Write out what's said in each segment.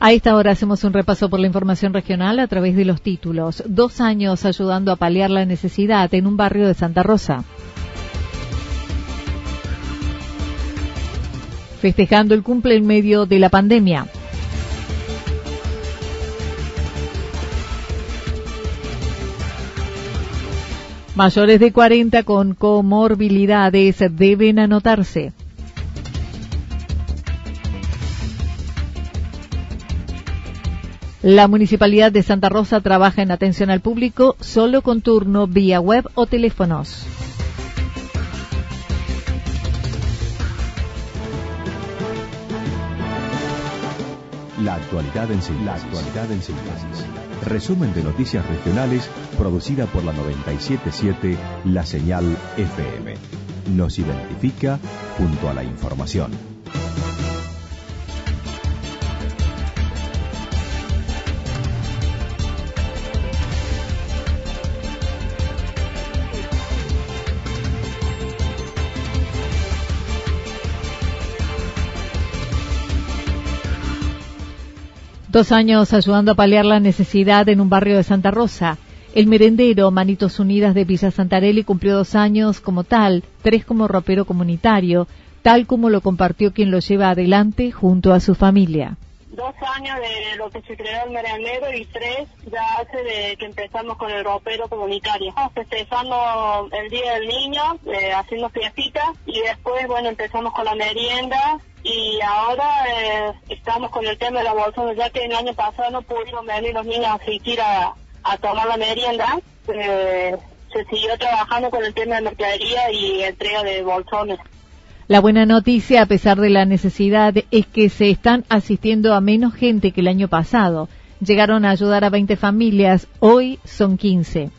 A esta hora hacemos un repaso por la información regional a través de los títulos. Dos años ayudando a paliar la necesidad en un barrio de Santa Rosa. Festejando el cumple en medio de la pandemia. Mayores de 40 con comorbilidades deben anotarse. La Municipalidad de Santa Rosa trabaja en atención al público solo con turno vía web o teléfonos. La actualidad en síntesis. Resumen de noticias regionales producida por la 977 La Señal FM. Nos identifica junto a la información. Dos años ayudando a paliar la necesidad en un barrio de Santa Rosa. El merendero Manitos Unidas de Villa Santarelli cumplió dos años como tal, tres como ropero comunitario, tal como lo compartió quien lo lleva adelante junto a su familia. Dos años de lo que se creó el merendero y tres ya hace de que empezamos con el ropero comunitario. Festejando el Día del Niño, eh, haciendo fiestitas y después, bueno, empezamos con la merienda y ahora eh, estamos con el tema de la bolsa, ya que el año pasado no pudieron venir los niños a asistir a, tomar la merienda, eh, se siguió trabajando con el tema de mercadería y entrega de bolsones. La buena noticia, a pesar de la necesidad, es que se están asistiendo a menos gente que el año pasado. Llegaron a ayudar a 20 familias, hoy son 15.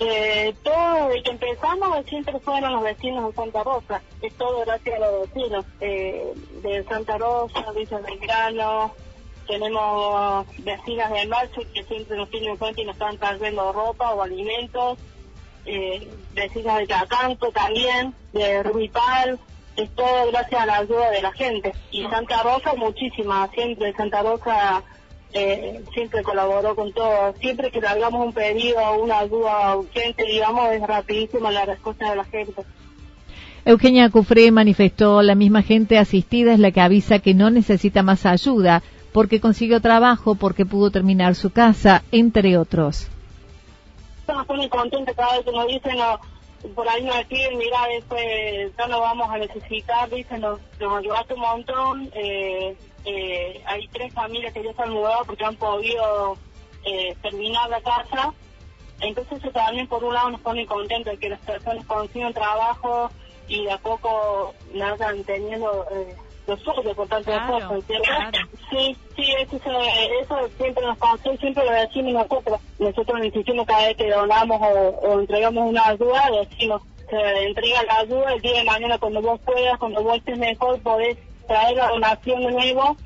Eh, todo desde que empezamos siempre fueron los vecinos de Santa Rosa. Es todo gracias a los vecinos eh, de Santa Rosa, Villa Belgrano. Tenemos vecinas de Marcho que siempre nos tienen en cuenta y nos están trayendo ropa o alimentos. Eh, vecinas de Cacanto también, de Rubipal. Es todo gracias a la ayuda de la gente. Y Santa Rosa, muchísimas. Siempre Santa Rosa eh, siempre colaboró con todo. Siempre que le hagamos un pedido o una ayuda urgente, digamos, es rapidísima la respuesta de la gente. Eugenia Cufré manifestó, la misma gente asistida es la que avisa que no necesita más ayuda porque consiguió trabajo, porque pudo terminar su casa, entre otros. Estamos muy contentos cada vez que nos dicen, por ahí nos deciden, mira, después ya no vamos a necesitar, dicen, nos, nos ayudaste un montón, eh, eh, hay tres familias que ya se han mudado porque han podido eh, terminar la casa. Entonces eso también por un lado nos pone contentos de que las personas consigan trabajo y de a poco vayan teniendo eh, los suyos por tanto claro, Sí, sí, eso, eso siempre nos siempre lo decimos nosotros. Nosotros insistimos cada vez que donamos o, entregamos una ayuda, decimos, se entrega la ayuda el día de mañana cuando vos puedas, cuando vos estés mejor, podés traer la donación de nuevo,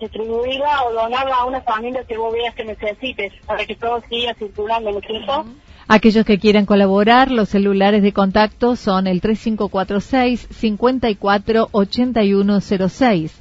distribuirla o donarla a una familia que vos veas que necesites, para que todo siga circulando, ¿no es cierto? Aquellos que quieran colaborar, los celulares de contacto son el 3546 54 8106,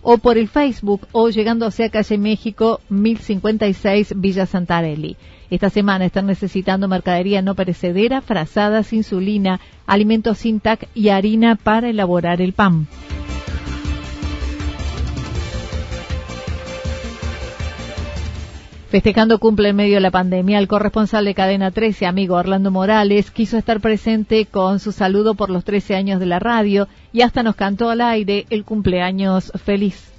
51 43 66, 52 57 15 o por el Facebook o llegando hacia calle México 1056 Villa Santarelli. Esta semana están necesitando mercadería no perecedera, frazadas, insulina, alimentos sin TAC y harina para elaborar el pan. Festejando cumple en medio de la pandemia, el corresponsal de Cadena 13, amigo Orlando Morales, quiso estar presente con su saludo por los 13 años de la radio y hasta nos cantó al aire el cumpleaños feliz.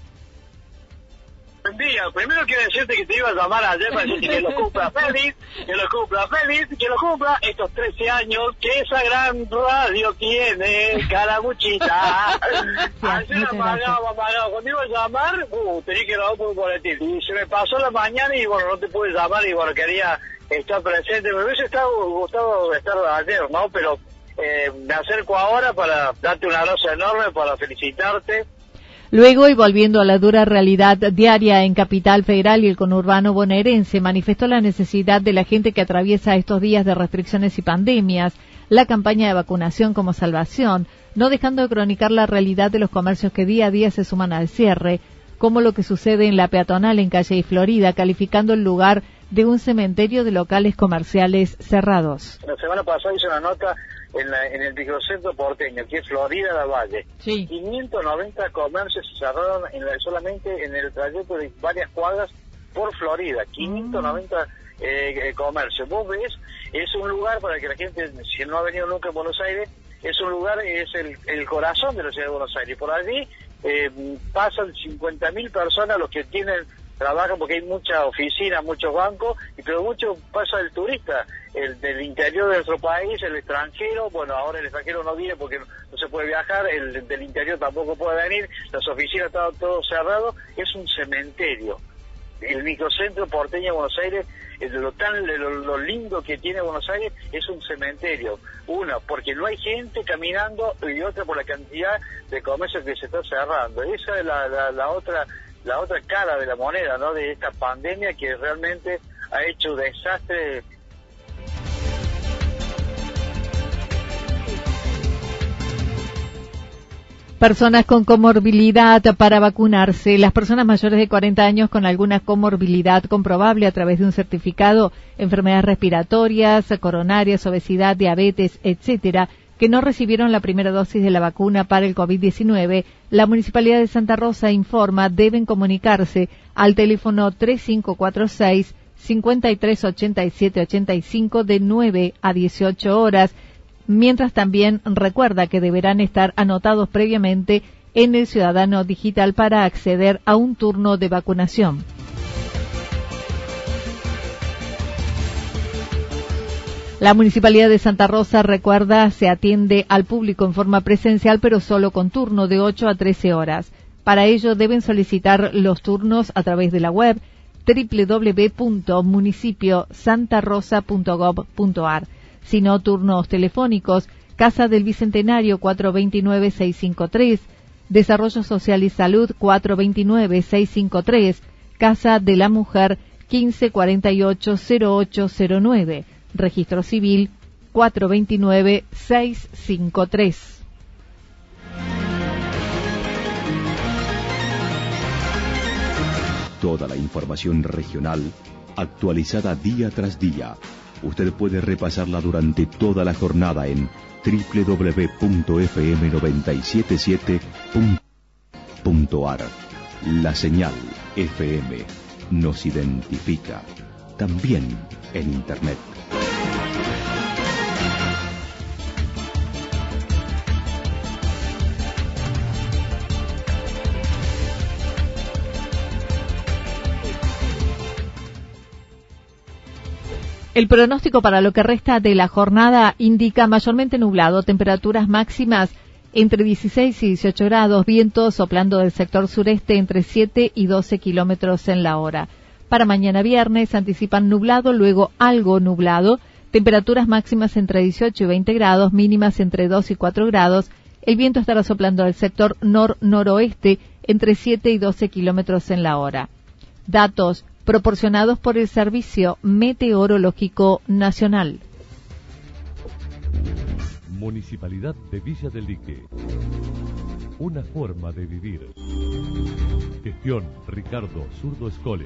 Día. Primero quiero decirte que te iba a llamar ayer para decirte que lo cumpla feliz, que lo cumpla feliz, que lo cumpla estos 13 años que esa gran radio tiene, caramuchita. Ayer apagaba, apagaba. Cuando iba a llamar, uh, tenía que grabar por un boletín. Y se me pasó la mañana y bueno, no te pude llamar y bueno, quería estar presente. Me hubiese estado, gustado estar ayer, ¿no? Pero eh, me acerco ahora para darte un abrazo enorme, para felicitarte Luego, y volviendo a la dura realidad diaria en Capital Federal y el conurbano bonaerense, manifestó la necesidad de la gente que atraviesa estos días de restricciones y pandemias, la campaña de vacunación como salvación, no dejando de cronicar la realidad de los comercios que día a día se suman al cierre, como lo que sucede en la peatonal en Calle y Florida, calificando el lugar de un cementerio de locales comerciales cerrados. La semana pasada hice una nota en, el microcentro porteño, que es Florida la Valle. 590 comercios se cerraron solamente en el trayecto de varias cuadras por Florida. 590 mm. eh, eh, comercios. Vos ves, es un lugar para que la gente, si no ha venido nunca en Buenos Aires, es un lugar, es el, corazón de la ciudad de Buenos Aires. Por allí eh, pasan 50.000 personas los que tienen trabajan porque hay mucha oficina, muchos bancos, y pero mucho pasa el turista, el del interior de nuestro país, el extranjero, bueno, ahora el extranjero no viene porque no, se puede viajar, el del interior tampoco puede venir, las oficinas están todo cerrado, es un cementerio. El microcentro porteño de Buenos Aires, lo, tan, lo, lindo que tiene Buenos Aires es un cementerio. Uno, porque no hay gente caminando y otra por la cantidad de comercios que se está cerrando. Esa es la, la otra la otra cara de la moneda, ¿no? De esta pandemia que realmente ha hecho desastre. Personas con comorbilidad para vacunarse. Las personas mayores de 40 años con alguna comorbilidad comprobable a través de un certificado, enfermedades respiratorias, coronarias, obesidad, diabetes, etcétera, que no recibieron la primera dosis de la vacuna para el COVID-19, la Municipalidad de Santa Rosa informa deben comunicarse al teléfono 3546 538785 de 9 a 18 horas, mientras también recuerda que deberán estar anotados previamente en el Ciudadano Digital para acceder a un turno de vacunación. La Municipalidad de Santa Rosa, recuerda, se atiende al público en forma presencial, pero solo con turno de 8 a 13 horas. Para ello deben solicitar los turnos a través de la web www.municipiosantarosa.gov.ar. Si no, turnos telefónicos, Casa del Bicentenario 429-653, Desarrollo Social y Salud 429-653, Casa de la Mujer 1548-0809 registro civil 429-653. Toda la información regional actualizada día tras día. Usted puede repasarla durante toda la jornada en www.fm977.ar. La señal FM nos identifica también en Internet. El pronóstico para lo que resta de la jornada indica mayormente nublado, temperaturas máximas entre 16 y 18 grados, vientos soplando del sector sureste entre 7 y 12 kilómetros en la hora. Para mañana viernes anticipan nublado, luego algo nublado, temperaturas máximas entre 18 y 20 grados, mínimas entre 2 y 4 grados. El viento estará soplando del sector nor-noroeste entre 7 y 12 kilómetros en la hora. Datos proporcionados por el Servicio Meteorológico Nacional. Municipalidad de Villa del Lique. Una forma de vivir. Gestión Ricardo Zurdo Escole.